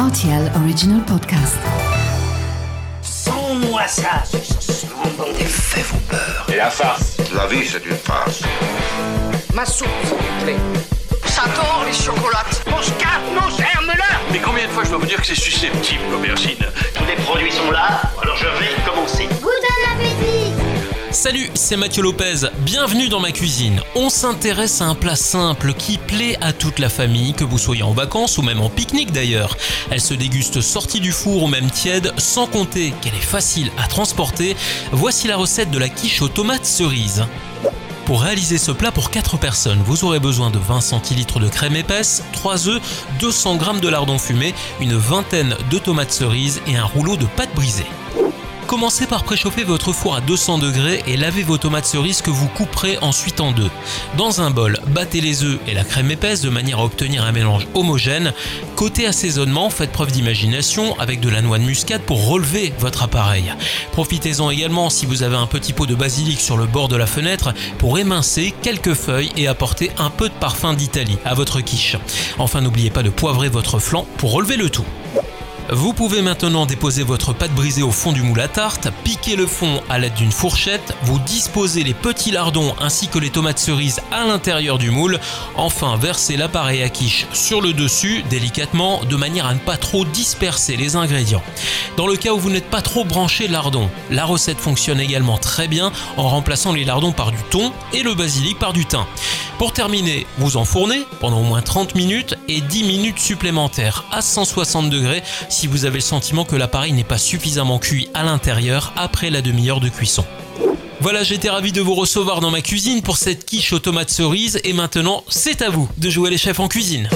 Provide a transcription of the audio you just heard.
RTL Original Podcast. Sans-moi ça, ce monde des faits vous peur. Et la farce La vie, c'est une farce. Ma soupe, s'il vous plaît. J'adore les chocolates. Mon scarpe, mon germe-là Mais combien de fois je dois vous dire que c'est susceptible, l'aubergine? Tous les produits sont là, alors je vais commencer. Salut, c'est Mathieu Lopez. Bienvenue dans ma cuisine. On s'intéresse à un plat simple qui plaît à toute la famille, que vous soyez en vacances ou même en pique-nique d'ailleurs. Elle se déguste sortie du four ou même tiède, sans compter qu'elle est facile à transporter. Voici la recette de la quiche aux tomates cerises. Pour réaliser ce plat pour 4 personnes, vous aurez besoin de 20 centilitres de crème épaisse, 3 œufs, 200 g de lardon fumé, une vingtaine de tomates cerises et un rouleau de pâte brisée. Commencez par préchauffer votre four à 200 degrés et lavez vos tomates cerises que vous couperez ensuite en deux. Dans un bol, battez les œufs et la crème épaisse de manière à obtenir un mélange homogène. Côté assaisonnement, faites preuve d'imagination avec de la noix de muscade pour relever votre appareil. Profitez-en également si vous avez un petit pot de basilic sur le bord de la fenêtre pour émincer quelques feuilles et apporter un peu de parfum d'Italie à votre quiche. Enfin, n'oubliez pas de poivrer votre flanc pour relever le tout. Vous pouvez maintenant déposer votre pâte brisée au fond du moule à tarte, piquer le fond à l'aide d'une fourchette, vous disposez les petits lardons ainsi que les tomates cerises à l'intérieur du moule, enfin versez l'appareil à quiche sur le dessus délicatement de manière à ne pas trop disperser les ingrédients. Dans le cas où vous n'êtes pas trop branché lardon, la recette fonctionne également très bien en remplaçant les lardons par du thon et le basilic par du thym. Pour terminer, vous enfournez pendant au moins 30 minutes et 10 minutes supplémentaires à 160 degrés si vous avez le sentiment que l'appareil n'est pas suffisamment cuit à l'intérieur après la demi-heure de cuisson. Voilà, j'étais ravi de vous recevoir dans ma cuisine pour cette quiche aux tomates cerises et maintenant c'est à vous de jouer les chefs en cuisine.